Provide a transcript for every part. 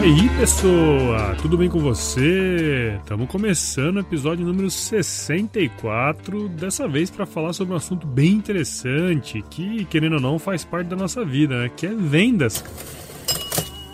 Aí, pessoa? Tudo bem com você? Estamos começando o episódio número 64, dessa vez para falar sobre um assunto bem interessante que, querendo ou não, faz parte da nossa vida, né? Que é vendas.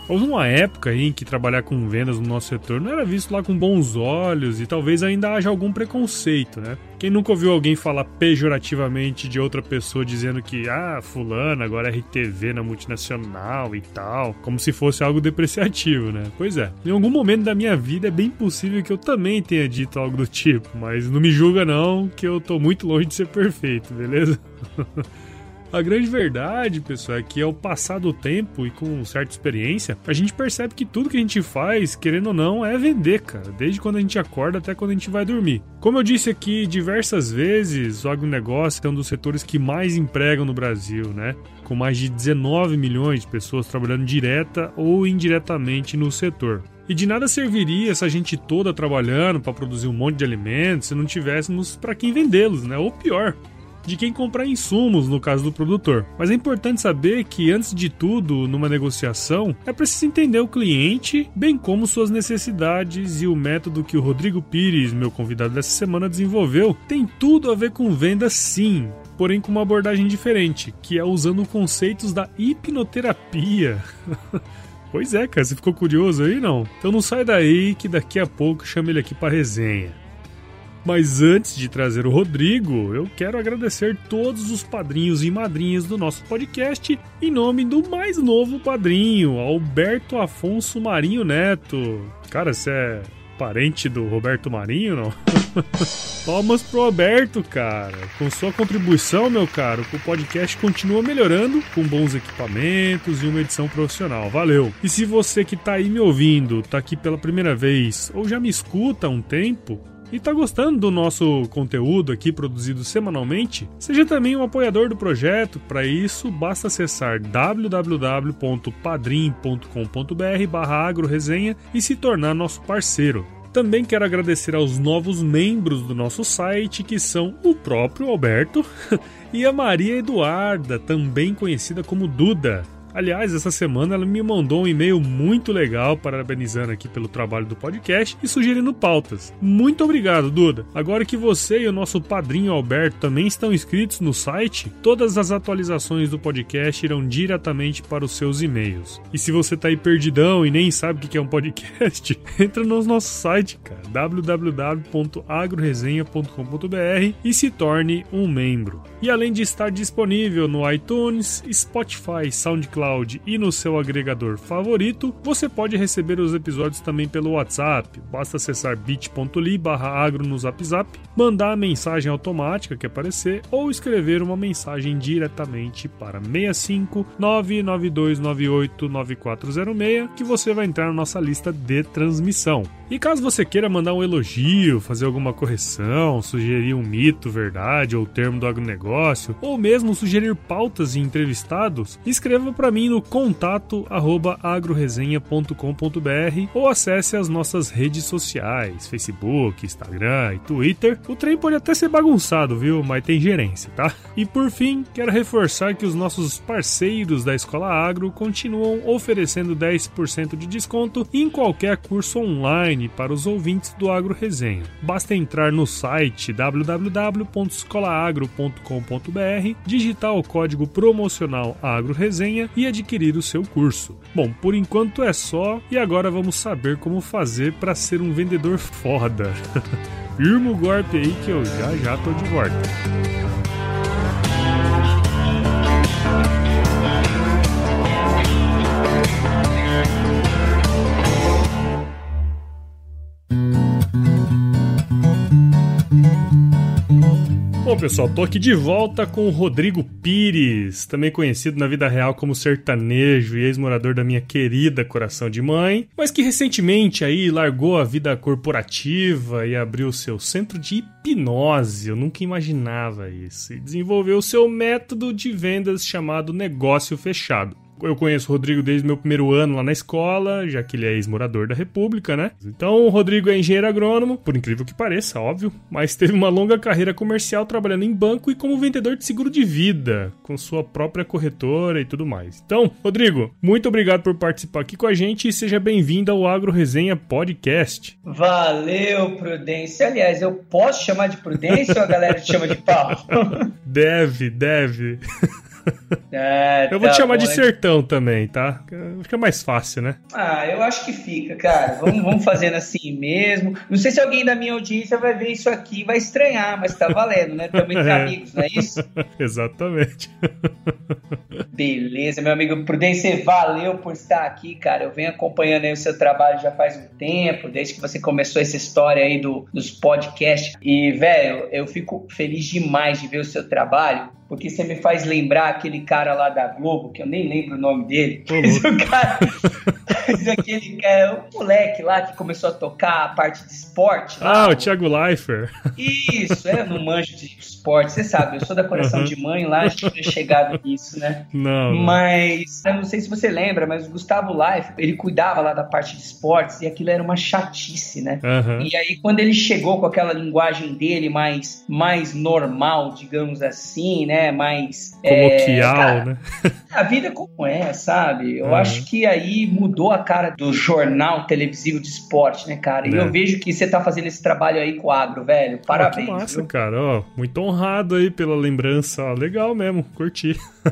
Houve uma época em que trabalhar com vendas no nosso setor não era visto lá com bons olhos e talvez ainda haja algum preconceito, né? Quem nunca ouviu alguém falar pejorativamente de outra pessoa dizendo que, ah, fulano agora é RTV na multinacional e tal, como se fosse algo depreciativo, né? Pois é, em algum momento da minha vida é bem possível que eu também tenha dito algo do tipo, mas não me julga não, que eu tô muito longe de ser perfeito, beleza? A grande verdade, pessoal, é que ao passar do tempo e com certa experiência, a gente percebe que tudo que a gente faz, querendo ou não, é vender, cara. Desde quando a gente acorda até quando a gente vai dormir. Como eu disse aqui diversas vezes, o agronegócio é um dos setores que mais empregam no Brasil, né? Com mais de 19 milhões de pessoas trabalhando direta ou indiretamente no setor. E de nada serviria essa gente toda trabalhando para produzir um monte de alimentos se não tivéssemos para quem vendê-los, né? Ou pior, de quem comprar insumos, no caso do produtor. Mas é importante saber que, antes de tudo, numa negociação, é preciso entender o cliente, bem como suas necessidades e o método que o Rodrigo Pires, meu convidado dessa semana, desenvolveu, tem tudo a ver com venda sim. Porém, com uma abordagem diferente, que é usando conceitos da hipnoterapia. pois é, cara, você ficou curioso aí não? Então não sai daí que daqui a pouco chama ele aqui para resenha. Mas antes de trazer o Rodrigo, eu quero agradecer todos os padrinhos e madrinhas do nosso podcast em nome do mais novo padrinho, Alberto Afonso Marinho Neto. Cara, você é parente do Roberto Marinho, não? Palmas pro Alberto, cara. Com sua contribuição, meu caro, o podcast continua melhorando com bons equipamentos e uma edição profissional. Valeu! E se você que tá aí me ouvindo, tá aqui pela primeira vez ou já me escuta há um tempo, e está gostando do nosso conteúdo aqui produzido semanalmente, seja também um apoiador do projeto. Para isso, basta acessar www.padrim.com.br barra agroresenha e se tornar nosso parceiro. Também quero agradecer aos novos membros do nosso site, que são o próprio Alberto e a Maria Eduarda, também conhecida como Duda. Aliás, essa semana ela me mandou um e-mail muito legal parabenizando aqui pelo trabalho do podcast e sugerindo pautas. Muito obrigado, Duda. Agora que você e o nosso padrinho Alberto também estão inscritos no site, todas as atualizações do podcast irão diretamente para os seus e-mails. E se você tá aí perdidão e nem sabe o que é um podcast, entra no nosso site, cara, www.agroresenha.com.br e se torne um membro. E além de estar disponível no iTunes, Spotify, SoundCloud, SoundCloud e no seu agregador favorito, você pode receber os episódios também pelo WhatsApp. Basta acessar bit.ly barra agro no Zap Zap, mandar a mensagem automática que aparecer ou escrever uma mensagem diretamente para 65 99298 9406 que você vai entrar na nossa lista de transmissão. E caso você queira mandar um elogio, fazer alguma correção, sugerir um mito, verdade ou termo do agronegócio, ou mesmo sugerir pautas e entrevistados, escreva para mim no contato agroresenha.com.br ou acesse as nossas redes sociais, Facebook, Instagram e Twitter. O trem pode até ser bagunçado, viu? Mas tem gerência, tá? E por fim, quero reforçar que os nossos parceiros da Escola Agro continuam oferecendo 10% de desconto em qualquer curso online para os ouvintes do Agro Resenha. Basta entrar no site www.escolaagro.com.br, digitar o código promocional Agro Resenha adquirir o seu curso. Bom, por enquanto é só e agora vamos saber como fazer para ser um vendedor foda. Firma o golpe aí que eu já já tô de volta. Bom, pessoal, tô aqui de volta com o Rodrigo Pires, também conhecido na vida real como sertanejo e ex-morador da minha querida Coração de Mãe, mas que recentemente aí largou a vida corporativa e abriu seu centro de hipnose. Eu nunca imaginava isso. E desenvolveu seu método de vendas chamado Negócio Fechado eu conheço o Rodrigo desde meu primeiro ano lá na escola, já que ele é ex-morador da República, né? Então o Rodrigo é engenheiro agrônomo, por incrível que pareça, óbvio, mas teve uma longa carreira comercial trabalhando em banco e como vendedor de seguro de vida, com sua própria corretora e tudo mais. Então, Rodrigo, muito obrigado por participar aqui com a gente e seja bem-vindo ao Agro Resenha Podcast. Valeu, Prudência. Aliás, eu posso chamar de Prudência ou a galera te chama de pau? deve, deve. É, eu vou tá te chamar bom, de sertão também, tá? Fica mais fácil, né? Ah, eu acho que fica, cara. Vamos, vamos fazendo assim mesmo. Não sei se alguém da minha audiência vai ver isso aqui e vai estranhar, mas tá valendo, né? Também entre é. amigos, não é isso? Exatamente. Beleza, meu amigo Prudência, valeu por estar aqui, cara. Eu venho acompanhando aí o seu trabalho já faz um tempo, desde que você começou essa história aí do, dos podcasts. E, velho, eu fico feliz demais de ver o seu trabalho porque você me faz lembrar aquele cara lá da Globo, que eu nem lembro o nome dele. Mas o cara, mas aquele cara, o moleque lá que começou a tocar a parte de esporte. Lá, ah, o Thiago Leifert. Isso, é, no manjo de esporte, você sabe, eu sou da coração uhum. de mãe lá, a gente tinha chegado nisso, né? Não. Mas, eu não sei se você lembra, mas o Gustavo Leifert, ele cuidava lá da parte de esportes e aquilo era uma chatice, né? Uhum. E aí, quando ele chegou com aquela linguagem dele mais, mais normal, digamos assim, né? Né? Mais. Coloquial, é, né? a vida como é, sabe? Eu uhum. acho que aí mudou a cara do jornal televisivo de esporte, né, cara? E é. eu vejo que você tá fazendo esse trabalho aí com o agro, velho. Parabéns. Oh, que massa, viu? cara. Ó, muito honrado aí pela lembrança. Ó, legal mesmo, curti.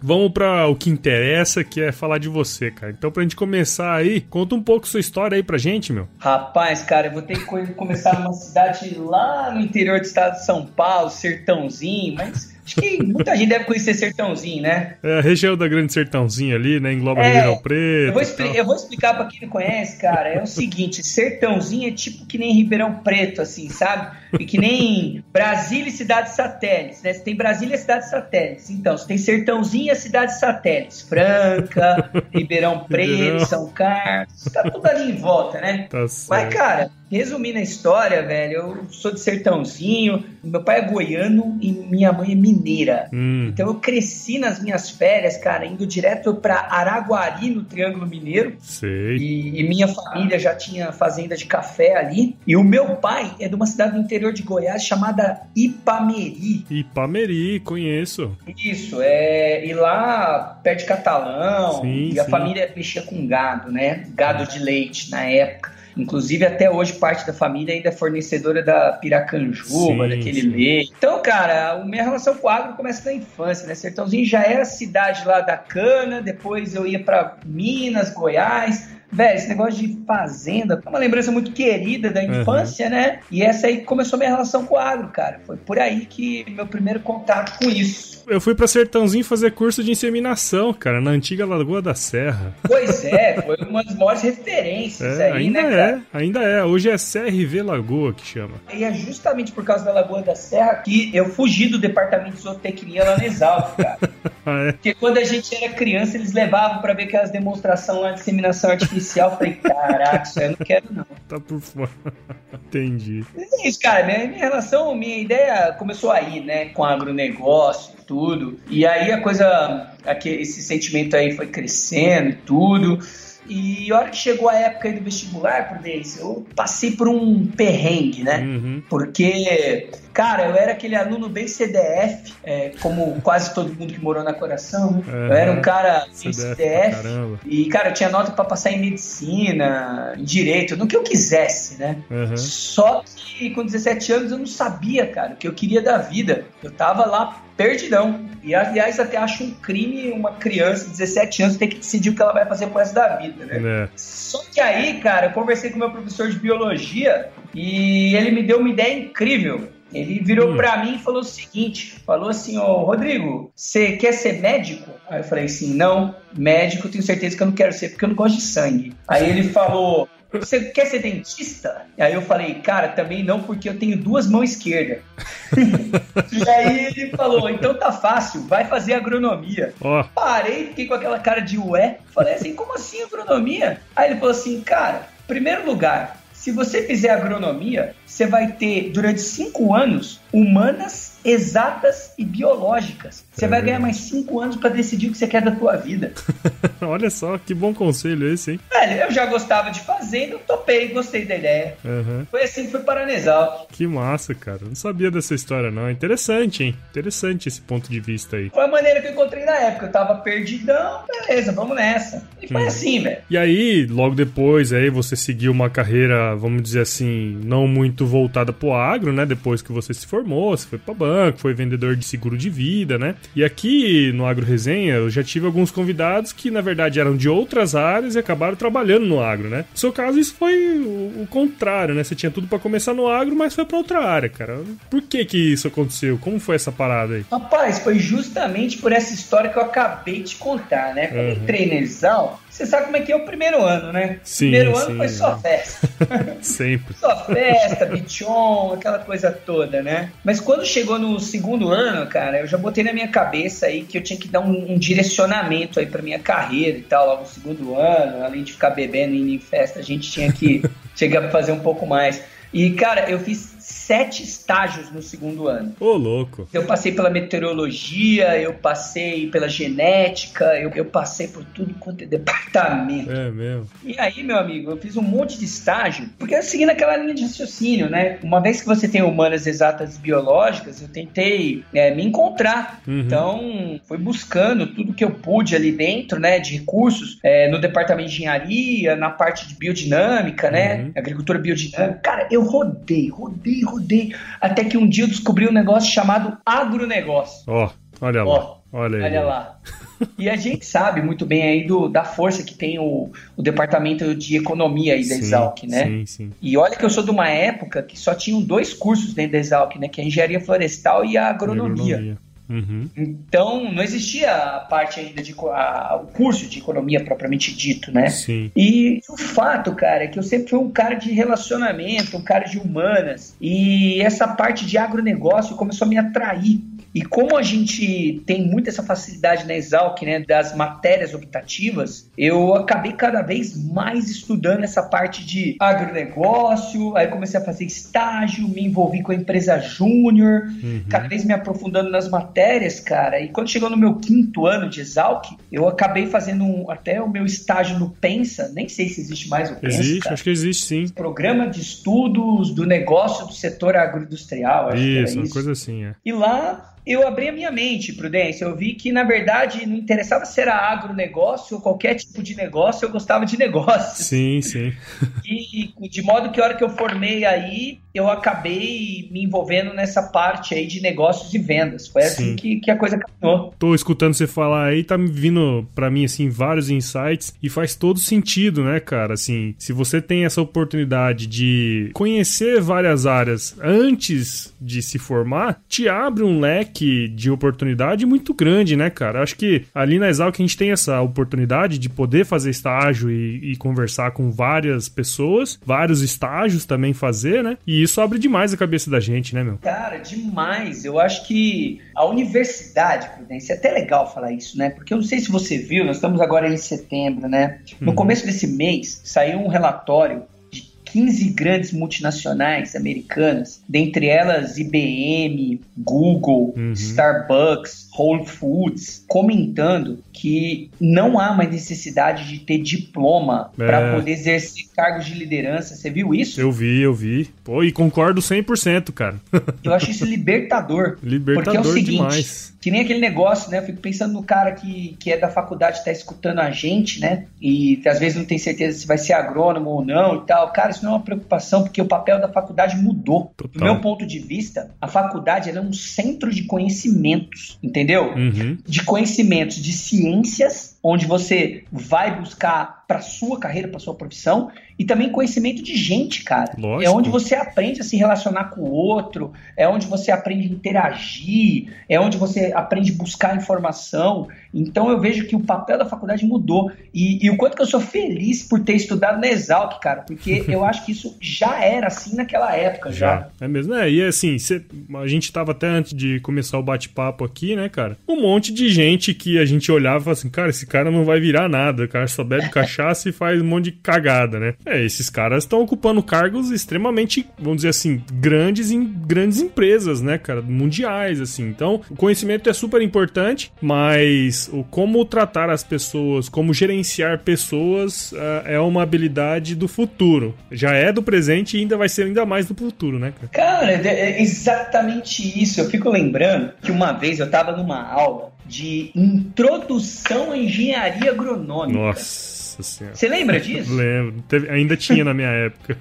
Vamos para o que interessa, que é falar de você, cara. Então, pra gente começar aí, conta um pouco sua história aí pra gente, meu. Rapaz, cara, eu vou ter que começar numa cidade lá no interior do estado de São Paulo, sertãozinho, mas Acho que muita gente deve conhecer Sertãozinho, né? É, a região da Grande Sertãozinho ali, né? Engloba é, Ribeirão Preto. Eu vou, expli eu vou, explicar para quem não conhece, cara. É o seguinte: Sertãozinho é tipo que nem Ribeirão Preto, assim, sabe? E que nem Brasília e cidades satélites, né? Você tem Brasília e cidades satélites. Então, você tem Sertãozinho e cidades satélites. Franca, Ribeirão Preto, Ribeirão. São Carlos. Tá tudo ali em volta, né? Tá certo. Mas, cara, Resumindo a história, velho, eu sou de sertãozinho, meu pai é goiano e minha mãe é mineira. Hum. Então eu cresci nas minhas férias, cara, indo direto para Araguari, no Triângulo Mineiro. Sei. E, e, minha família já tinha fazenda de café ali. E o meu pai é de uma cidade do interior de Goiás chamada Ipameri. Ipameri, conheço. Isso, é. E lá perto de Catalão. Sim, e a sim. família mexia com gado, né? Gado de leite na época. Inclusive, até hoje, parte da família ainda é fornecedora da piracanjuba, sim, daquele sim. leite. Então, cara, a minha relação com o agro começa na infância, né? Sertãozinho já era cidade lá da cana, depois eu ia para Minas, Goiás, velho, esse negócio de fazenda é uma lembrança muito querida da infância, uhum. né? E essa aí começou minha relação com o agro, cara. Foi por aí que meu primeiro contato com isso. Eu fui pra Sertãozinho fazer curso de inseminação, cara, na antiga Lagoa da Serra. Pois é, foi uma das maiores referências é, aí, ainda né, cara? É, ainda é. Hoje é CRV Lagoa que chama. E é justamente por causa da Lagoa da Serra que eu fugi do departamento de zootecnia lá no Exalto, cara. ah, é? Porque quando a gente era criança, eles levavam para ver aquelas demonstrações lá de inseminação artificial. Eu falei, caraca, isso aí eu não quero não. Tá por fora. Entendi. É isso, cara. Minha, minha relação, minha ideia começou aí, né? Com agronegócio tudo. E aí a coisa, esse sentimento aí foi crescendo e tudo. E a hora que chegou a época do vestibular, Prudência, eu passei por um perrengue, né? Uhum. Porque, cara, eu era aquele aluno bem CDF, é, como quase todo mundo que morou na Coração. Eu era um cara bem CDF. CDF e, cara, eu tinha nota para passar em medicina, em direito, no que eu quisesse, né? Uhum. Só que com 17 anos eu não sabia, cara, o que eu queria da vida. Eu tava lá perdidão. E, aliás, até acho um crime uma criança de 17 anos ter que decidir o que ela vai fazer pro resto da vida, né? É. Só que aí, cara, eu conversei com meu professor de biologia e ele me deu uma ideia incrível. Ele virou hum. para mim e falou o seguinte: falou assim, ô Rodrigo, você quer ser médico? Aí eu falei assim: não, médico, tenho certeza que eu não quero ser porque eu não gosto de sangue. Aí ele falou: você quer ser dentista? E aí eu falei, cara, também não, porque eu tenho duas mãos esquerdas. e aí ele falou, então tá fácil, vai fazer agronomia. Oh. Parei, fiquei com aquela cara de ué. Falei assim, como assim agronomia? Aí ele falou assim, cara, primeiro lugar, se você fizer agronomia, você vai ter durante cinco anos humanas exatas e biológicas. Você é vai ganhar mais cinco anos para decidir o que você quer da tua vida. Olha só, que bom conselho esse, hein? Velho, eu já gostava de fazer, então topei, gostei da ideia. Uhum. Foi assim que foi para Nesal. Que massa, cara. Não sabia dessa história, não. Interessante, hein? Interessante esse ponto de vista aí. Foi a maneira que eu encontrei na época. Eu tava perdidão, beleza, vamos nessa. E foi uhum. assim, velho. E aí, logo depois, aí você seguiu uma carreira, vamos dizer assim, não muito voltada pro agro, né? Depois que você se formou, você foi pra banco, foi vendedor de seguro de vida, né? E aqui no Agro Resenha eu já tive alguns convidados que na verdade eram de outras áreas e acabaram trabalhando no agro, né? No seu caso isso foi o, o contrário, né? Você tinha tudo para começar no agro, mas foi para outra área, cara. Por que que isso aconteceu? Como foi essa parada aí? Rapaz, foi justamente por essa história que eu acabei de contar, né? Quando uhum. entrei na Exal, você sabe como é que é o primeiro ano, né? Sim, primeiro sim, ano foi só festa. Sempre. só festa, bichon, aquela coisa toda, né? Mas quando chegou no segundo ano, cara, eu já botei na minha cabeça aí que eu tinha que dar um, um direcionamento aí pra minha carreira e tal, logo no segundo ano, além de ficar bebendo e indo em festa, a gente tinha que chegar pra fazer um pouco mais. E, cara, eu fiz sete estágios no segundo ano. Ô, louco. Eu passei pela meteorologia, eu passei pela genética, eu, eu passei por tudo quanto é departamento. É mesmo. E aí, meu amigo, eu fiz um monte de estágio, porque eu seguindo aquela linha de raciocínio, né? Uma vez que você tem humanas exatas e biológicas, eu tentei é, me encontrar. Uhum. Então, fui buscando tudo que eu pude ali dentro, né? De recursos, é, no departamento de engenharia, na parte de biodinâmica, né? Uhum. Agricultura biodinâmica. Cara, eu rodei, rodei, rodei estudei. Até que um dia eu descobri um negócio chamado agronegócio. Ó, oh, olha lá. Oh, olha, olha lá. E a gente sabe muito bem aí do, da força que tem o, o departamento de economia aí da sim, Exalc, né? Sim, sim. E olha que eu sou de uma época que só tinham dois cursos dentro da Exalc, né? Que é a engenharia florestal e a agronomia. agronomia. Uhum. Então, não existia a parte ainda de a, o curso de economia propriamente dito, né? Sim. E o fato, cara, é que eu sempre fui um cara de relacionamento, um cara de humanas. E essa parte de agronegócio começou a me atrair. E como a gente tem muito essa facilidade na Exalc, né, das matérias optativas, eu acabei cada vez mais estudando essa parte de agronegócio, aí comecei a fazer estágio, me envolvi com a empresa júnior, uhum. cada vez me aprofundando nas matérias, cara. E quando chegou no meu quinto ano de Exalc, eu acabei fazendo um, até o meu estágio no Pensa, nem sei se existe mais o Pensa. Existe, cara. acho que existe sim. Programa de estudos do negócio do setor agroindustrial. Acho isso, uma isso. coisa assim, é. E lá eu abri a minha mente, Prudência. Eu vi que, na verdade, não interessava se era agronegócio ou qualquer tipo de negócio, eu gostava de negócio. Sim, sim. E de modo que a hora que eu formei aí, eu acabei me envolvendo nessa parte aí de negócios e vendas. Foi assim que, que a coisa caminhou. Tô escutando você falar aí, tá me vindo para mim, assim, vários insights e faz todo sentido, né, cara? Assim, se você tem essa oportunidade de conhecer várias áreas antes de se formar, te abre um leque de oportunidade muito grande, né, cara? Acho que ali na Exalc a gente tem essa oportunidade de poder fazer estágio e, e conversar com várias pessoas, vários estágios também fazer, né? E isso abre demais a cabeça da gente, né, meu? Cara, demais. Eu acho que a universidade, Prudência, é até legal falar isso, né? Porque eu não sei se você viu, nós estamos agora em setembro, né? No uhum. começo desse mês saiu um relatório 15 grandes multinacionais americanas, dentre elas IBM, Google, uhum. Starbucks, Whole Foods, comentando que não há mais necessidade de ter diploma é. para poder exercer cargos de liderança. Você viu isso? Eu vi, eu vi. Pô, e concordo 100%, cara. eu acho isso libertador. Libertador porque é o seguinte, demais. Que nem aquele negócio, né? Eu fico pensando no cara que, que é da faculdade, tá escutando a gente, né? E às vezes não tem certeza se vai ser agrônomo ou não e tal. Cara, isso não é uma preocupação, porque o papel da faculdade mudou. Total. Do meu ponto de vista, a faculdade é um centro de conhecimentos, entendeu? Uhum. De conhecimentos de ciências, onde você vai buscar para sua carreira, para sua profissão, e também conhecimento de gente, cara. Lógico. É onde você aprende a se relacionar com o outro, é onde você aprende a interagir, é onde você aprende a buscar informação. Então eu vejo que o papel da faculdade mudou. E, e o quanto que eu sou feliz por ter estudado na Exalc, cara, porque eu acho que isso já era assim naquela época, já. já. É mesmo, é. E assim, cê, a gente tava até antes de começar o bate-papo aqui, né, cara? Um monte de gente que a gente olhava e falava assim, cara, esse cara não vai virar nada, o cara só bebe cachaça e faz um monte de cagada, né? É, esses caras estão ocupando cargos extremamente, vamos dizer assim, grandes em grandes empresas, né, cara? Mundiais, assim. Então, o conhecimento é super importante, mas o como tratar as pessoas, como gerenciar pessoas uh, é uma habilidade do futuro. Já é do presente e ainda vai ser ainda mais do futuro, né, cara? Cara, é, é exatamente isso. Eu fico lembrando que uma vez eu tava numa aula de introdução à engenharia agronômica. Nossa. Senhora. Você lembra disso? Lembro. Teve, ainda tinha na minha época.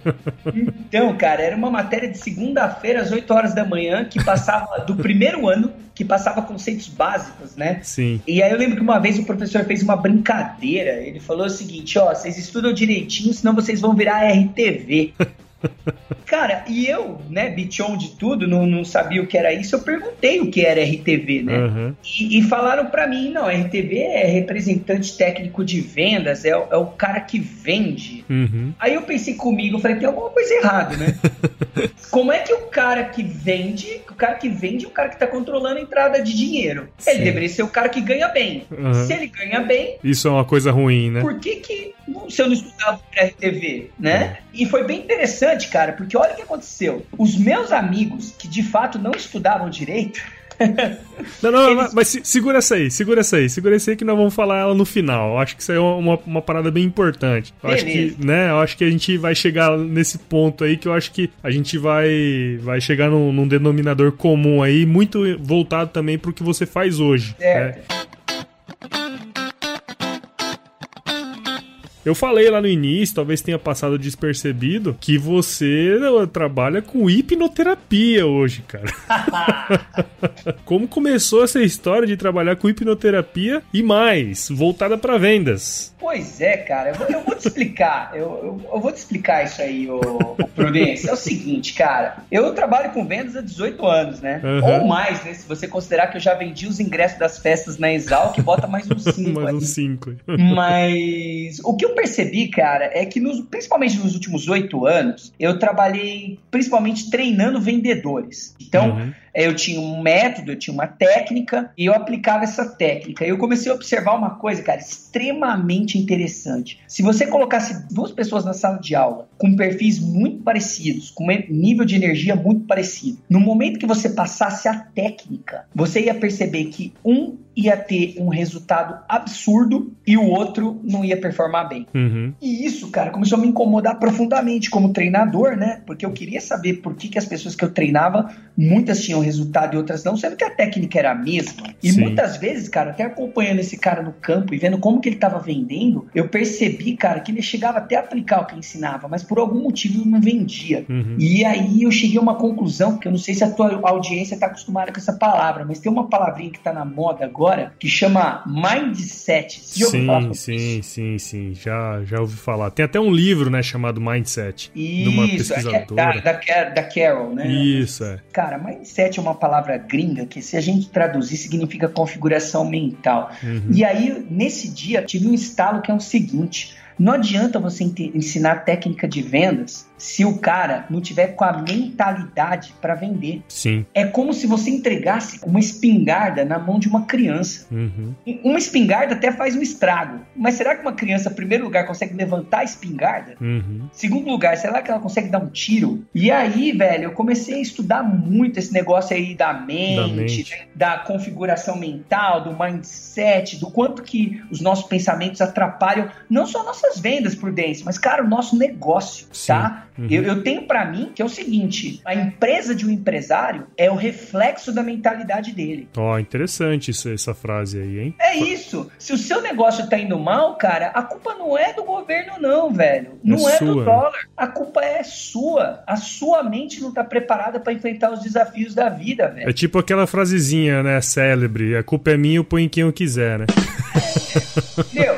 Então, cara, era uma matéria de segunda-feira às 8 horas da manhã que passava do primeiro ano, que passava conceitos básicos, né? Sim. E aí eu lembro que uma vez o professor fez uma brincadeira. Ele falou o seguinte: ó, vocês estudam direitinho, senão vocês vão virar RTV. Cara, e eu, né, bichon de tudo, não, não sabia o que era isso, eu perguntei o que era RTV, né? Uhum. E, e, falaram para mim, não, RTV é representante técnico de vendas, é, é o cara que vende. Uhum. Aí eu pensei comigo, falei, tem alguma coisa errada, né? Como é que o cara que vende, o cara que vende é o cara que tá controlando a entrada de dinheiro? Sim. Ele deveria ser o cara que ganha bem. Uhum. Se ele ganha bem... Isso é uma coisa ruim, né? Por que que, se eu não estudava para RTV, né? E foi bem interessante, cara, porque olha o que aconteceu. Os meus amigos, que de fato não estudavam direito, não, não, Eles... mas segura essa aí, segura essa aí, segura essa aí que nós vamos falar ela no final. Eu acho que isso aí é uma, uma parada bem importante. Eu acho que, né, eu acho que a gente vai chegar nesse ponto aí que eu acho que a gente vai, vai chegar num, num denominador comum aí, muito voltado também pro que você faz hoje. É. Né? Eu falei lá no início, talvez tenha passado despercebido, que você trabalha com hipnoterapia hoje, cara. Como começou essa história de trabalhar com hipnoterapia e mais, voltada para vendas? Pois é, cara, eu vou, eu vou te explicar. Eu, eu, eu, vou te explicar isso aí, o, o Prudência. É o seguinte, cara, eu trabalho com vendas há 18 anos, né? Uhum. Ou mais, né? Se você considerar que eu já vendi os ingressos das festas na Exalc, bota mais uns 5. mais uns 5. Mas o que eu percebi, cara, é que nos, principalmente nos últimos oito anos, eu trabalhei principalmente treinando vendedores. Então, uhum. Eu tinha um método, eu tinha uma técnica e eu aplicava essa técnica. E eu comecei a observar uma coisa, cara, extremamente interessante. Se você colocasse duas pessoas na sala de aula com perfis muito parecidos, com nível de energia muito parecido, no momento que você passasse a técnica, você ia perceber que um ia ter um resultado absurdo e o outro não ia performar bem. Uhum. E isso, cara, começou a me incomodar profundamente como treinador, né? Porque eu queria saber por que, que as pessoas que eu treinava, muitas tinham resultado e outras não, sendo que a técnica era a mesma. E Sim. muitas vezes, cara, até acompanhando esse cara no campo e vendo como que ele estava vendendo, eu percebi, cara, que ele chegava até a aplicar o que ensinava, mas por algum motivo não vendia. Uhum. E aí eu cheguei a uma conclusão, que eu não sei se a tua audiência está acostumada com essa palavra, mas tem uma palavrinha que está na moda agora que chama Mindset. Você já sim, sim, sim, sim. Já, já ouvi falar. Tem até um livro, né, chamado Mindset. Isso, de uma pesquisadora. É da, da, da Carol, né? Isso, é. Cara, Mindset é uma palavra gringa que, se a gente traduzir, significa configuração mental. Uhum. E aí, nesse dia, tive um estalo que é o seguinte. Não adianta você ensinar técnica de vendas se o cara não tiver com a mentalidade para vender. Sim. É como se você entregasse uma espingarda na mão de uma criança. Uhum. Uma espingarda até faz um estrago. Mas será que uma criança, em primeiro lugar, consegue levantar a espingarda? Uhum. Segundo lugar, será que ela consegue dar um tiro? E aí, velho, eu comecei a estudar muito esse negócio aí da mente, da, mente. Né? da configuração mental, do mindset, do quanto que os nossos pensamentos atrapalham não só nossas vendas, Prudência, mas, cara, o nosso negócio, Sim. tá? Uhum. Eu, eu, tenho para mim que é o seguinte: a empresa de um empresário é o reflexo da mentalidade dele. Ó, oh, interessante isso, essa frase aí, hein? É isso. Se o seu negócio tá indo mal, cara, a culpa não é do governo, não, velho. É não é, é do dólar. A culpa é sua. A sua mente não tá preparada para enfrentar os desafios da vida, velho. É tipo aquela frasezinha, né, célebre: a culpa é minha, eu ponho em quem eu quiser, né? Meu,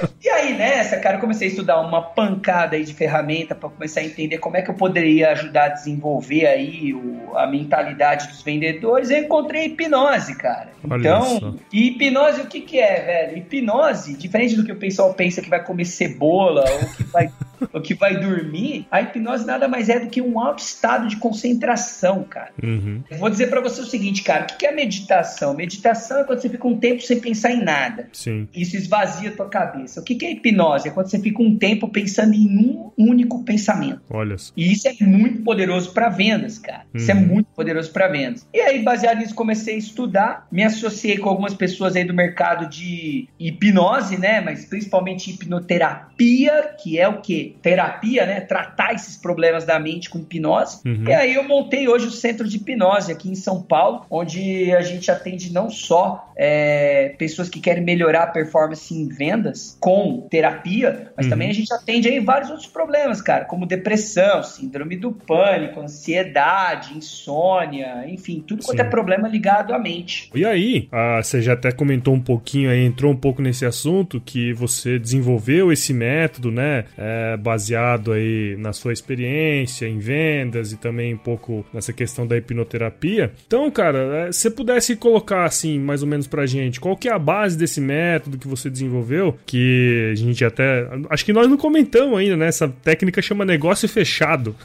aí, nessa, cara, eu comecei a estudar uma pancada aí de ferramenta para começar a entender como é que eu poderia ajudar a desenvolver aí o, a mentalidade dos vendedores. Eu encontrei hipnose, cara. Olha então, isso. hipnose o que que é, velho? Hipnose, diferente do que o pessoal pensa que vai comer cebola ou que vai que vai dormir, a hipnose nada mais é do que um alto estado de concentração, cara. Uhum. Vou dizer para você o seguinte, cara, o que é meditação? Meditação é quando você fica um tempo sem pensar em nada. Sim. Isso esvazia a tua cabeça. O que é hipnose? É quando você fica um tempo pensando em um único pensamento. Olha. E isso é muito poderoso para vendas, cara. Uhum. Isso é uhum. muito poderoso para vendas. E aí, baseado nisso, comecei a estudar, me associei com algumas pessoas aí do mercado de hipnose, né? Mas principalmente hipnoterapia, que é o quê? terapia, né? Tratar esses problemas da mente com hipnose. Uhum. E aí eu montei hoje o centro de hipnose aqui em São Paulo, onde a gente atende não só é, pessoas que querem melhorar a performance em vendas com terapia, mas uhum. também a gente atende aí vários outros problemas, cara, como depressão, síndrome do pânico, ansiedade, insônia, enfim, tudo Sim. quanto é problema ligado à mente. E aí, ah, você já até comentou um pouquinho aí, entrou um pouco nesse assunto que você desenvolveu esse método, né? É, baseado aí na sua experiência em vendas e também um pouco nessa questão da hipnoterapia. Então, cara, é, se você pudesse colocar assim, mais ou menos pra gente, qual que é a base desse método que você desenvolveu, que a gente até, acho que nós não comentamos ainda, né? Essa técnica chama negócio fechado.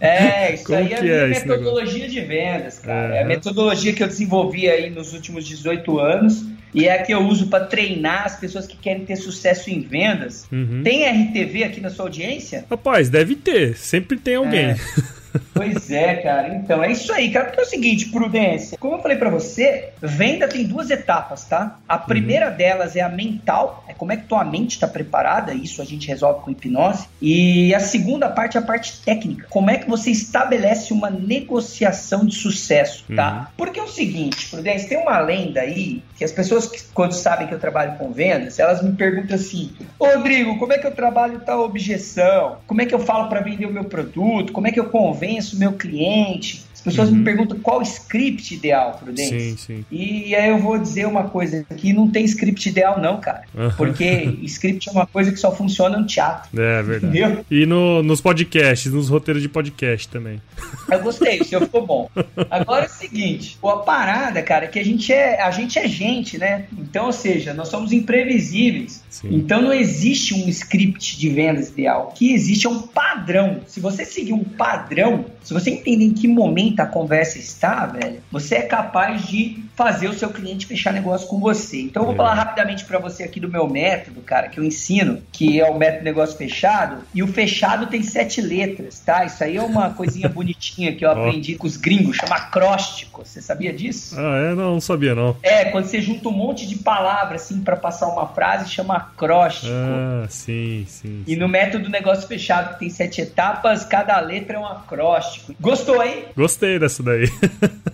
É, isso aí é a minha é metodologia de vendas, cara. É. é a metodologia que eu desenvolvi aí nos últimos 18 anos e é a que eu uso para treinar as pessoas que querem ter sucesso em vendas. Uhum. Tem RTV aqui na sua audiência? Rapaz, deve ter. Sempre tem alguém. É. Pois é, cara. Então, é isso aí, cara. Porque é o seguinte, prudência. Como eu falei para você, venda tem duas etapas, tá? A primeira uhum. delas é a mental, é como é que tua mente está preparada, isso a gente resolve com hipnose. E a segunda parte é a parte técnica. Como é que você estabelece uma negociação de sucesso, tá? Uhum. Porque é o seguinte, prudência, tem uma lenda aí que as pessoas que, quando sabem que eu trabalho com vendas, elas me perguntam assim: Rodrigo, como é que eu trabalho tal objeção? Como é que eu falo para vender o meu produto? Como é que eu convenço convenço o meu cliente, as pessoas uhum. me perguntam qual script ideal, Prudência. Sim, sim. E aí eu vou dizer uma coisa, que não tem script ideal não, cara. Uhum. Porque script é uma coisa que só funciona no teatro. É, verdade. Entendeu? E no, nos podcasts, nos roteiros de podcast também. Eu gostei, o senhor ficou bom. Agora é o seguinte, a parada, cara, é que a gente é, a gente é gente, né? Então, ou seja, nós somos imprevisíveis. Sim. Então não existe um script de vendas ideal. O que existe é um padrão. Se você seguir um padrão, se você entender em que momento a conversa está, velho, você é capaz de fazer o seu cliente fechar negócio com você. Então eu vou é. falar rapidamente para você aqui do meu método, cara, que eu ensino, que é o método negócio fechado. E o fechado tem sete letras, tá? Isso aí é uma coisinha bonitinha que eu aprendi com os gringos, chama acróstico. Você sabia disso? Ah, é? Não, não sabia não. É, quando você junta um monte de palavras assim para passar uma frase, chama acróstico. Ah, sim, sim. E sim. no método negócio fechado, que tem sete etapas, cada letra é um acróstico. Gostou, hein? Gostei dessa daí.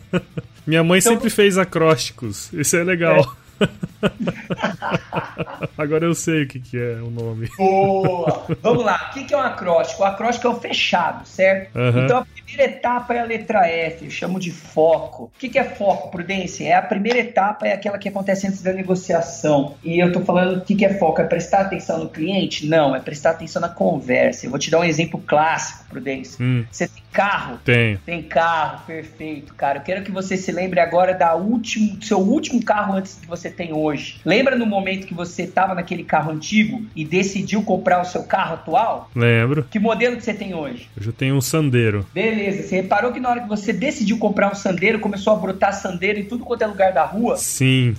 Minha mãe então... sempre fez acrósticos. Isso é legal. É. Agora eu sei o que, que é o nome. Boa! Vamos lá. O que, que é um acróstico? O acróstico é o fechado, certo? Uhum. Então a primeira etapa é a letra F, eu chamo de foco. O que, é foco, Prudência? É a primeira etapa, é aquela que acontece antes da negociação. E eu tô falando o que, que é foco? É prestar atenção no cliente? Não, é prestar atenção na conversa. Eu vou te dar um exemplo clássico, Prudência. Hum. Você tem carro? Tem. Tem carro, perfeito, cara. Eu quero que você se lembre agora da último, do seu último carro antes que você tem hoje. Lembra no momento que você estava naquele carro antigo e decidiu comprar o seu carro atual? Lembro. Que modelo que você tem hoje? Hoje eu tenho um Sandero. Beleza. Você reparou que na hora que você decidiu comprar um Sandero, começou a brotar Sandero em tudo quanto é lugar da rua? Sim.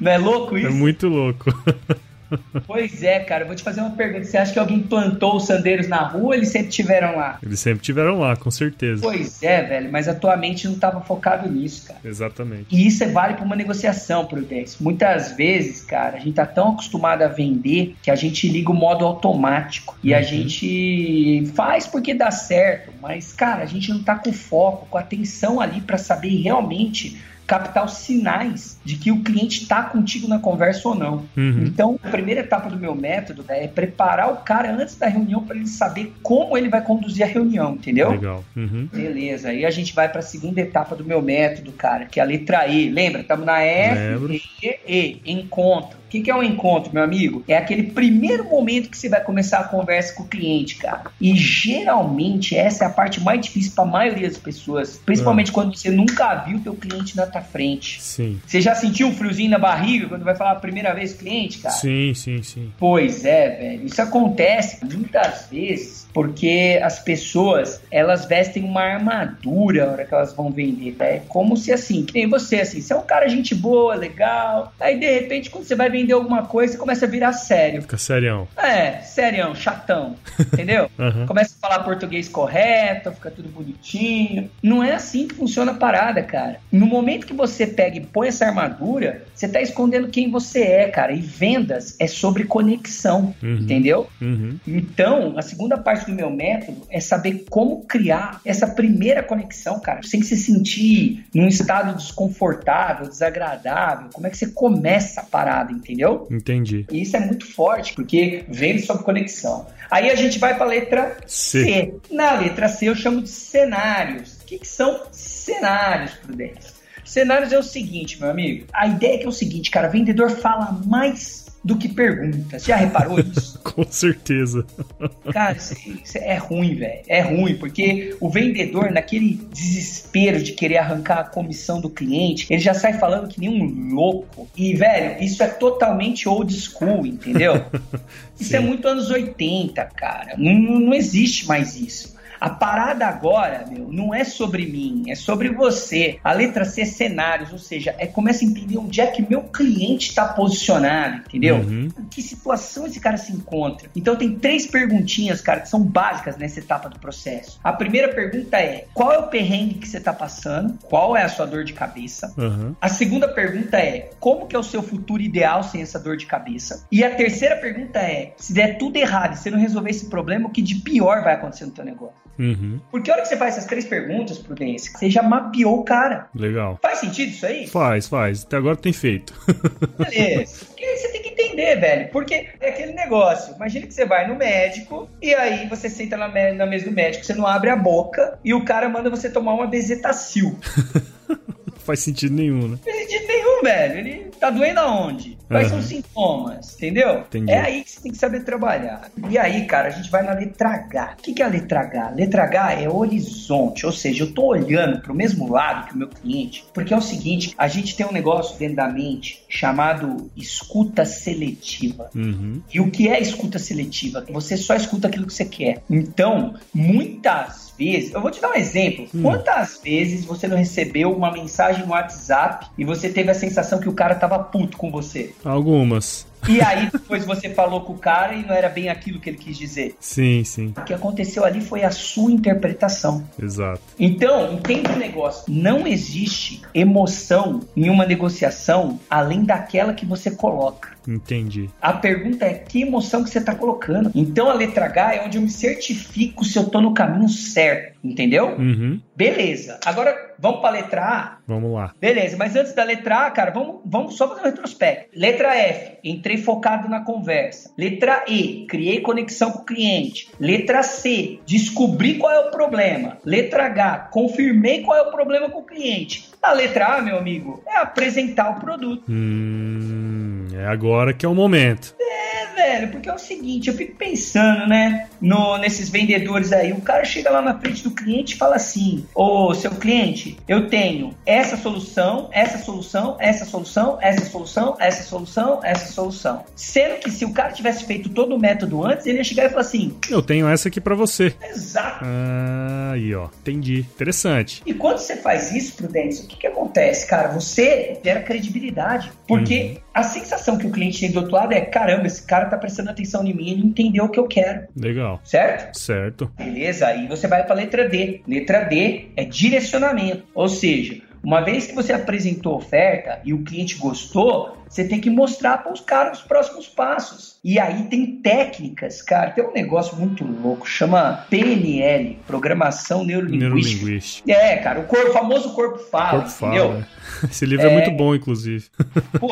Não é louco é isso? É muito louco. Pois é, cara. Eu vou te fazer uma pergunta. Você acha que alguém plantou os sandeiros na rua ou eles sempre tiveram lá? Eles sempre tiveram lá, com certeza. Pois é, velho. Mas a tua mente não estava focado nisso, cara. Exatamente. E isso é vale para uma negociação, Prudência. Muitas vezes, cara, a gente tá tão acostumado a vender que a gente liga o modo automático. E uhum. a gente faz porque dá certo. Mas, cara, a gente não tá com foco, com atenção ali para saber realmente captar os sinais de que o cliente está contigo na conversa ou não. Uhum. Então, a primeira etapa do meu método né, é preparar o cara antes da reunião para ele saber como ele vai conduzir a reunião, entendeu? Legal. Uhum. Beleza. Aí a gente vai para a segunda etapa do meu método, cara, que é a letra E. Lembra? Estamos na F, E, E, encontro. O que, que é um encontro, meu amigo? É aquele primeiro momento que você vai começar a conversa com o cliente, cara. E geralmente essa é a parte mais difícil para a maioria das pessoas, principalmente ah. quando você nunca viu teu cliente na tua frente. Sim. Você já sentiu um friozinho na barriga quando vai falar a primeira vez com o cliente, cara? Sim, sim, sim. Pois é, velho. Isso acontece muitas vezes porque as pessoas elas vestem uma armadura na hora que elas vão vender. Tá? É como se assim, que nem você, assim, você é um cara gente boa, legal. Aí de repente, quando você vai vender alguma coisa, você começa a virar sério. Fica serião. É, serião, chatão. Entendeu? uhum. Começa a falar português correto, fica tudo bonitinho. Não é assim que funciona a parada, cara. No momento que você pega e põe essa armadura, você tá escondendo quem você é, cara. E vendas é sobre conexão, uhum. entendeu? Uhum. Então, a segunda parte do meu método é saber como criar essa primeira conexão, cara, sem se sentir num estado desconfortável, desagradável. Como é que você começa a parada, entendeu? Entendi. E isso é muito forte, porque vem sobre conexão. Aí a gente vai para a letra C. C. Na letra C eu chamo de cenários. O que, que são cenários, Prudência? Cenários é o seguinte, meu amigo. A ideia é que é o seguinte, cara, vendedor fala mais do que pergunta. Você já reparou isso? Com certeza. Cara, isso, isso é ruim, velho. É ruim, porque o vendedor, naquele desespero de querer arrancar a comissão do cliente, ele já sai falando que nem um louco. E, velho, isso é totalmente old school, entendeu? isso é muito anos 80, cara. Não, não existe mais isso. A parada agora, meu, não é sobre mim, é sobre você. A letra C é cenários, ou seja, é começa a entender onde é que meu cliente está posicionado, entendeu? Uhum. Em que situação esse cara se encontra. Então tem três perguntinhas, cara, que são básicas nessa etapa do processo. A primeira pergunta é: qual é o perrengue que você está passando? Qual é a sua dor de cabeça? Uhum. A segunda pergunta é: como que é o seu futuro ideal sem essa dor de cabeça? E a terceira pergunta é: se der tudo errado e você não resolver esse problema, o que de pior vai acontecer no teu negócio? Uhum. Porque a hora que você faz essas três perguntas, Prudência, você já mapeou o cara. Legal. Faz sentido isso aí? Faz, faz. Até agora tem feito. Beleza. Porque você tem que entender, velho. Porque é aquele negócio. Imagina que você vai no médico e aí você senta na, na mesa do médico, você não abre a boca e o cara manda você tomar uma bezetacil. faz sentido nenhum, né? Não faz sentido nenhum, velho. Ele tá doendo aonde? Quais uhum. são os sintomas? Entendeu? Entendi. É aí que você tem que saber trabalhar. E aí, cara, a gente vai na letra H. O que é a letra H? Letra H é horizonte, ou seja, eu tô olhando pro mesmo lado que o meu cliente, porque é o seguinte, a gente tem um negócio dentro da mente chamado escuta seletiva. Uhum. E o que é escuta seletiva? Você só escuta aquilo que você quer. Então, muitas vezes, eu vou te dar um exemplo. Hum. Quantas vezes você não recebeu uma mensagem no WhatsApp e você teve a sensação que o cara tava puto com você? Algumas. E aí depois você falou com o cara e não era bem aquilo que ele quis dizer. Sim, sim. O que aconteceu ali foi a sua interpretação. Exato. Então, entenda o um negócio. Não existe emoção em uma negociação além daquela que você coloca. Entendi. A pergunta é que emoção que você está colocando. Então a letra H é onde eu me certifico se eu estou no caminho certo, entendeu? Uhum. Beleza. Agora vamos para a letra A? Vamos lá. Beleza, mas antes da letra A, cara, vamos, vamos só fazer um retrospecto. Letra F, entrei focado na conversa. Letra E, criei conexão com o cliente. Letra C, descobri qual é o problema. Letra H, confirmei qual é o problema com o cliente. A letra A, meu amigo, é apresentar o produto. Hum, é agora que é o momento. É, velho, porque é o seguinte, eu fico pensando, né, no, nesses vendedores aí. O cara chega lá na frente do cliente e fala assim: Ô, seu cliente, eu tenho essa solução, essa solução, essa solução, essa solução, essa solução, essa solução. Sendo que se o cara tivesse feito todo o método antes, ele ia chegar e falar assim: Eu tenho essa aqui para você. Exato. Ah, aí, ó. Entendi. Interessante. E quando você faz isso, Prudência, o que, que acontece, cara? Você gera credibilidade. Porque uhum. A sensação que o cliente tem do outro lado é: caramba, esse cara tá prestando atenção em mim, ele entendeu o que eu quero. Legal. Certo? Certo. Beleza, aí você vai para a letra D. Letra D é direcionamento. Ou seja, uma vez que você apresentou a oferta e o cliente gostou, você tem que mostrar para os caras os próximos passos. E aí tem técnicas, cara. Tem um negócio muito louco, chama PNL, Programação Neurolinguística. Neurolinguística. É, cara, o, corpo, o famoso corpo fala, corpo entendeu? Fala, é. Esse livro é... é... muito bom, inclusive. Pô,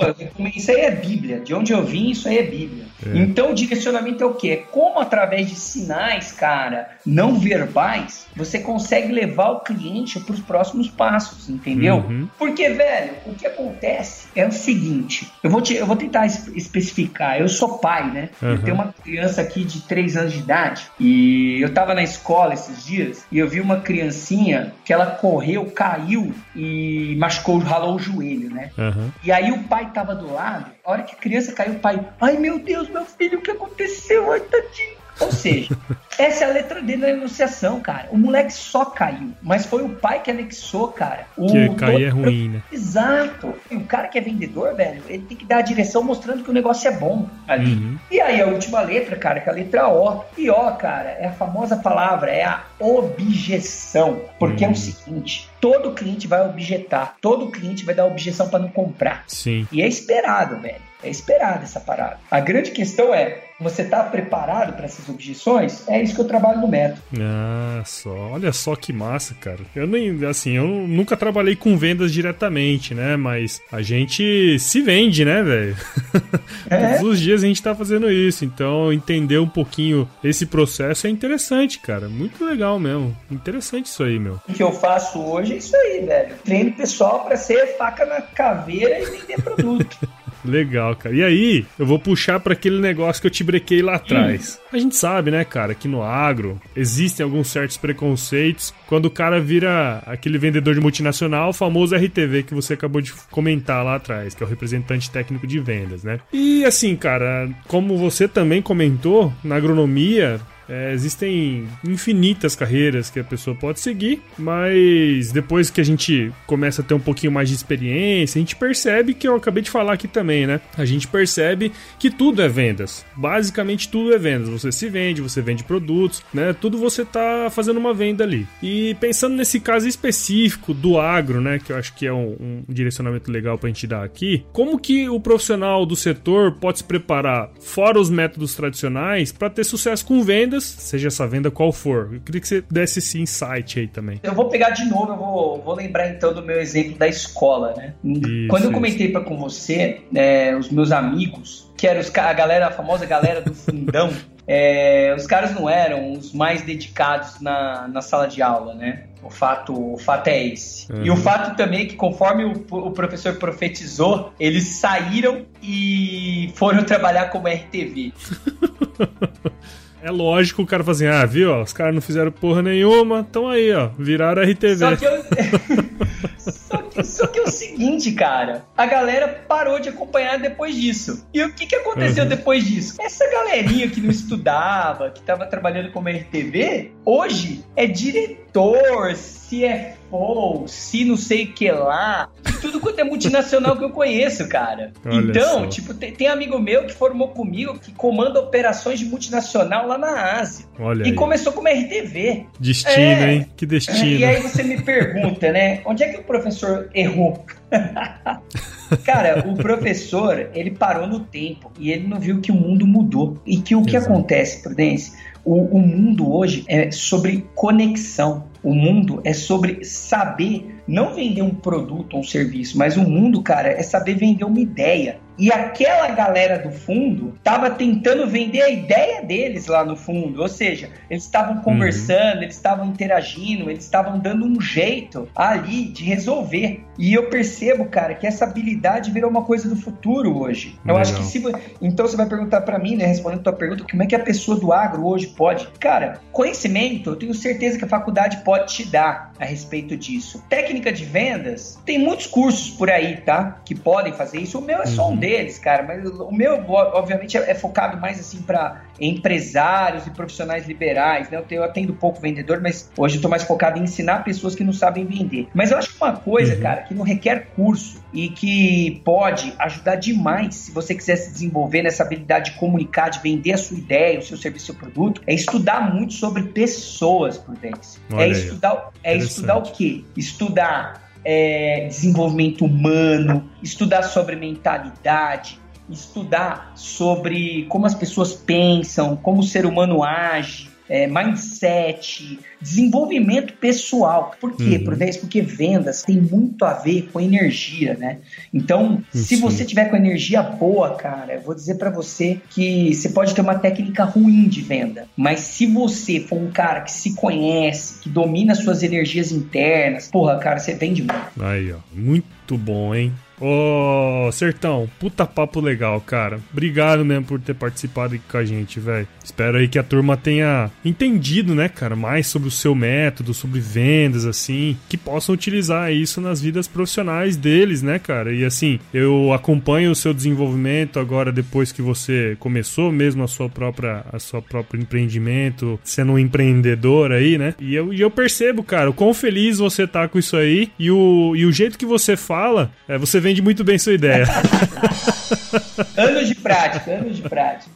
isso aí é Bíblia. De onde eu vim, isso aí é Bíblia. É. Então, o direcionamento é o quê? É como através de sinais, cara, não verbais, você consegue levar o cliente para os próximos passos, entendeu? Uhum. Porque, velho, o que acontece é o seguinte, eu vou, te, eu vou tentar especificar. Eu sou pai, né? Uhum. Eu tenho uma criança aqui de 3 anos de idade e eu tava na escola esses dias e eu vi uma criancinha que ela correu, caiu e machucou, ralou o joelho, né? Uhum. E aí o pai tava do lado, a hora que a criança caiu, o pai, ai meu Deus, meu filho, o que aconteceu? Ai, tadinho. Ou seja, essa é a letra D da enunciação, cara. O moleque só caiu, mas foi o pai que anexou, cara. O que cair é ruim, né? Exato. E o cara que é vendedor, velho, ele tem que dar a direção mostrando que o negócio é bom ali. Uhum. E aí a última letra, cara, que é a letra O. E O, cara, é a famosa palavra, é a objeção. Porque uhum. é o uhum. seguinte, todo cliente vai objetar, todo cliente vai dar objeção para não comprar. Sim. E é esperado, velho. É esperado essa parada. A grande questão é, você está preparado para essas objeções? É isso que eu trabalho no método. Ah, só. Olha só que massa, cara. Eu nem, assim, eu nunca trabalhei com vendas diretamente, né? Mas a gente se vende, né, velho? É. Todos os dias a gente tá fazendo isso. Então, entender um pouquinho esse processo é interessante, cara. Muito legal mesmo. Interessante isso aí, meu. O que eu faço hoje é isso aí, velho. Treino pessoal para ser faca na caveira e vender produto. Legal, cara. E aí, eu vou puxar para aquele negócio que eu te brequei lá atrás. Hum. A gente sabe, né, cara, que no agro existem alguns certos preconceitos quando o cara vira aquele vendedor de multinacional, o famoso RTV que você acabou de comentar lá atrás, que é o representante técnico de vendas, né? E assim, cara, como você também comentou, na agronomia é, existem infinitas carreiras que a pessoa pode seguir, mas depois que a gente começa a ter um pouquinho mais de experiência, a gente percebe que eu acabei de falar aqui também, né? A gente percebe que tudo é vendas. Basicamente tudo é vendas. Você se vende, você vende produtos, né? Tudo você tá fazendo uma venda ali. E pensando nesse caso específico do agro, né? Que eu acho que é um, um direcionamento legal pra gente dar aqui. Como que o profissional do setor pode se preparar, fora os métodos tradicionais, para ter sucesso com vendas? Vendas, seja essa venda qual for. Eu queria que você desse esse insight aí também. Eu vou pegar de novo, eu vou, vou lembrar então do meu exemplo da escola, né? Isso, Quando eu comentei para com você, é, os meus amigos, que eram os, a galera, a famosa galera do fundão, é, os caras não eram os mais dedicados na, na sala de aula, né? O fato, o fato é esse. Uhum. E o fato também é que, conforme o, o, professor profetizou, eles saíram e foram trabalhar como RTV. É lógico o cara fala assim, ah, viu, ó, os caras não fizeram porra nenhuma, então aí, ó, viraram RTV. Só que, eu... só, que, só que é o seguinte, cara, a galera parou de acompanhar depois disso. E o que, que aconteceu uhum. depois disso? Essa galerinha que não estudava, que tava trabalhando como RTV, hoje é diretor, CFO, se não sei o que lá, tudo quanto é multinacional que eu conheço, cara. Olha então, só. tipo, tem, tem, amigo meu que formou comigo que comanda operações de multinacional lá na Ásia. Olha e aí. começou como RTV. Destino, é, hein? Que destino. E aí você me pergunta, né? Onde é que o professor errou? Cara, o professor, ele parou no tempo e ele não viu que o mundo mudou. E que o que Exato. acontece, Prudência? O, o mundo hoje é sobre conexão. O mundo é sobre saber não vender um produto ou um serviço, mas o mundo, cara, é saber vender uma ideia. E aquela galera do fundo estava tentando vender a ideia deles lá no fundo. Ou seja, eles estavam conversando, uhum. eles estavam interagindo, eles estavam dando um jeito ali de resolver. E eu percebo, cara, que essa habilidade virou uma coisa do futuro hoje. Eu acho que se. Então você vai perguntar para mim, né, respondendo a tua pergunta, como é que a pessoa do agro hoje pode. Cara, conhecimento, eu tenho certeza que a faculdade pode te dar a respeito disso. Técnica de vendas, tem muitos cursos por aí, tá? Que podem fazer isso. O meu é só um uhum. Deles, cara, mas o meu, obviamente, é, é focado mais assim para empresários e profissionais liberais, né? Eu, tenho, eu atendo pouco vendedor, mas hoje eu tô mais focado em ensinar pessoas que não sabem vender. Mas eu acho que uma coisa, uhum. cara, que não requer curso e que pode ajudar demais se você quiser se desenvolver nessa habilidade de comunicar, de vender a sua ideia, o seu serviço, o seu produto, é estudar muito sobre pessoas, Prudência. É estudar, é estudar o quê? Estudar é, desenvolvimento humano, estudar sobre mentalidade, estudar sobre como as pessoas pensam, como o ser humano age, é, mindset, desenvolvimento pessoal. Por quê, uhum. Prudência? Porque vendas tem muito a ver com energia, né? Então, se você tiver com energia boa, cara, eu vou dizer para você que você pode ter uma técnica ruim de venda, mas se você for um cara que se conhece, que domina suas energias internas, porra, cara, você vende muito. Aí, ó, muito bom, hein? Ô, Sertão, puta papo legal, cara. Obrigado mesmo por ter participado aqui com a gente, velho. Espero aí que a turma tenha entendido, né, cara, mais sobre o seu método, sobre vendas, assim, que possam utilizar isso nas vidas profissionais deles, né, cara? E assim, eu acompanho o seu desenvolvimento agora depois que você começou mesmo a sua própria, a sua próprio empreendimento, sendo um empreendedor aí, né? E eu, e eu percebo, cara, o quão feliz você tá com isso aí e o, e o jeito que você fala, é, você vende muito bem sua ideia. anos de prática, anos de prática.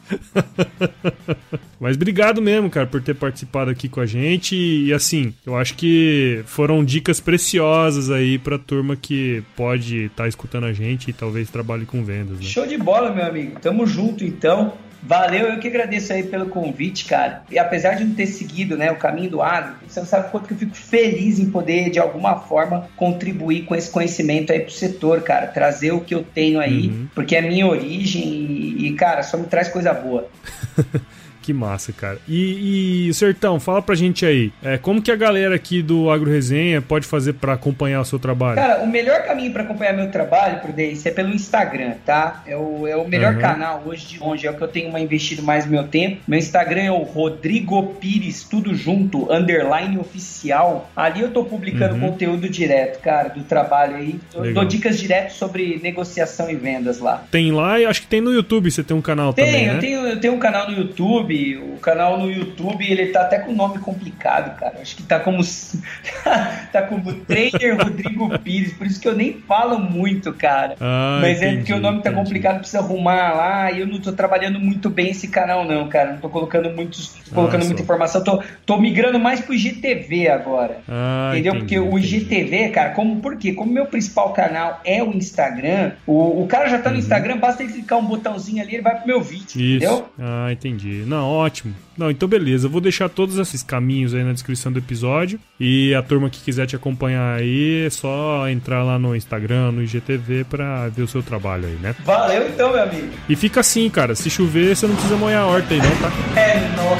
Mas obrigado mesmo, cara, por ter participado aqui com a gente. E assim, eu acho que foram dicas preciosas aí pra turma que pode estar tá escutando a gente e talvez trabalhe com vendas. Né? Show de bola, meu amigo. Tamo junto então. Valeu, eu que agradeço aí pelo convite, cara. E apesar de não ter seguido né, o caminho do agro, você não sabe quanto que eu fico feliz em poder, de alguma forma, contribuir com esse conhecimento aí pro setor, cara. Trazer o que eu tenho aí, uhum. porque é minha origem e, e, cara, só me traz coisa boa. Que massa, cara. E, e Sertão, fala pra gente aí, é, como que a galera aqui do Agro Resenha pode fazer para acompanhar o seu trabalho? Cara, o melhor caminho para acompanhar meu trabalho, Prudência, é pelo Instagram, tá? É o, é o melhor uhum. canal hoje de longe, é o que eu tenho investido mais meu tempo. Meu Instagram é o Rodrigo Pires, tudo junto, underline oficial. Ali eu tô publicando uhum. conteúdo direto, cara, do trabalho aí. Eu dou dicas direto sobre negociação e vendas lá. Tem lá e acho que tem no YouTube, você tem um canal tem, também, eu né? Tenho, eu tenho um canal no YouTube, YouTube, o canal no YouTube, ele tá até com nome complicado, cara. Acho que tá como tá como Trainer Rodrigo Pires, por isso que eu nem falo muito, cara. Ah, Mas entendi, é porque o nome tá complicado, precisa arrumar lá, e eu não tô trabalhando muito bem esse canal não, cara. Não tô colocando muitos, colocando muita informação, tô, tô migrando mais pro IGTV agora. Ah, entendeu? Entendi, porque o IGTV, cara, como por quê? Como meu principal canal é o Instagram, o, o cara já tá no uhum. Instagram, basta ele clicar um botãozinho ali, ele vai pro meu vídeo, isso. entendeu? Ah, entendi. Não, ótimo. Não, então beleza. Eu vou deixar todos esses caminhos aí na descrição do episódio. E a turma que quiser te acompanhar aí, é só entrar lá no Instagram, no IGTV pra ver o seu trabalho aí, né? Valeu então, meu amigo. E fica assim, cara. Se chover, você não precisa molhar a horta aí, não, tá? É, não.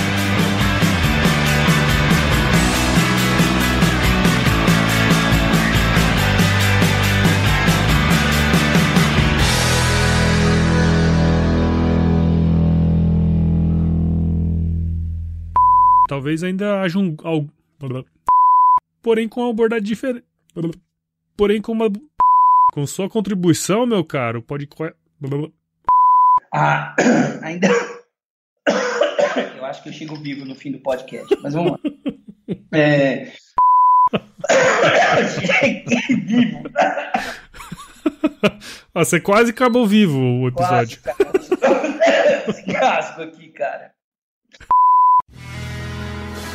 Talvez ainda haja um. Porém, com uma abordagem diferente. Porém, com uma. Com sua contribuição, meu caro, pode. Ah, ainda. Eu acho que eu chego vivo no fim do podcast, mas vamos lá. É. vivo. Você quase acabou vivo o episódio. Quase, cara. Casco aqui, cara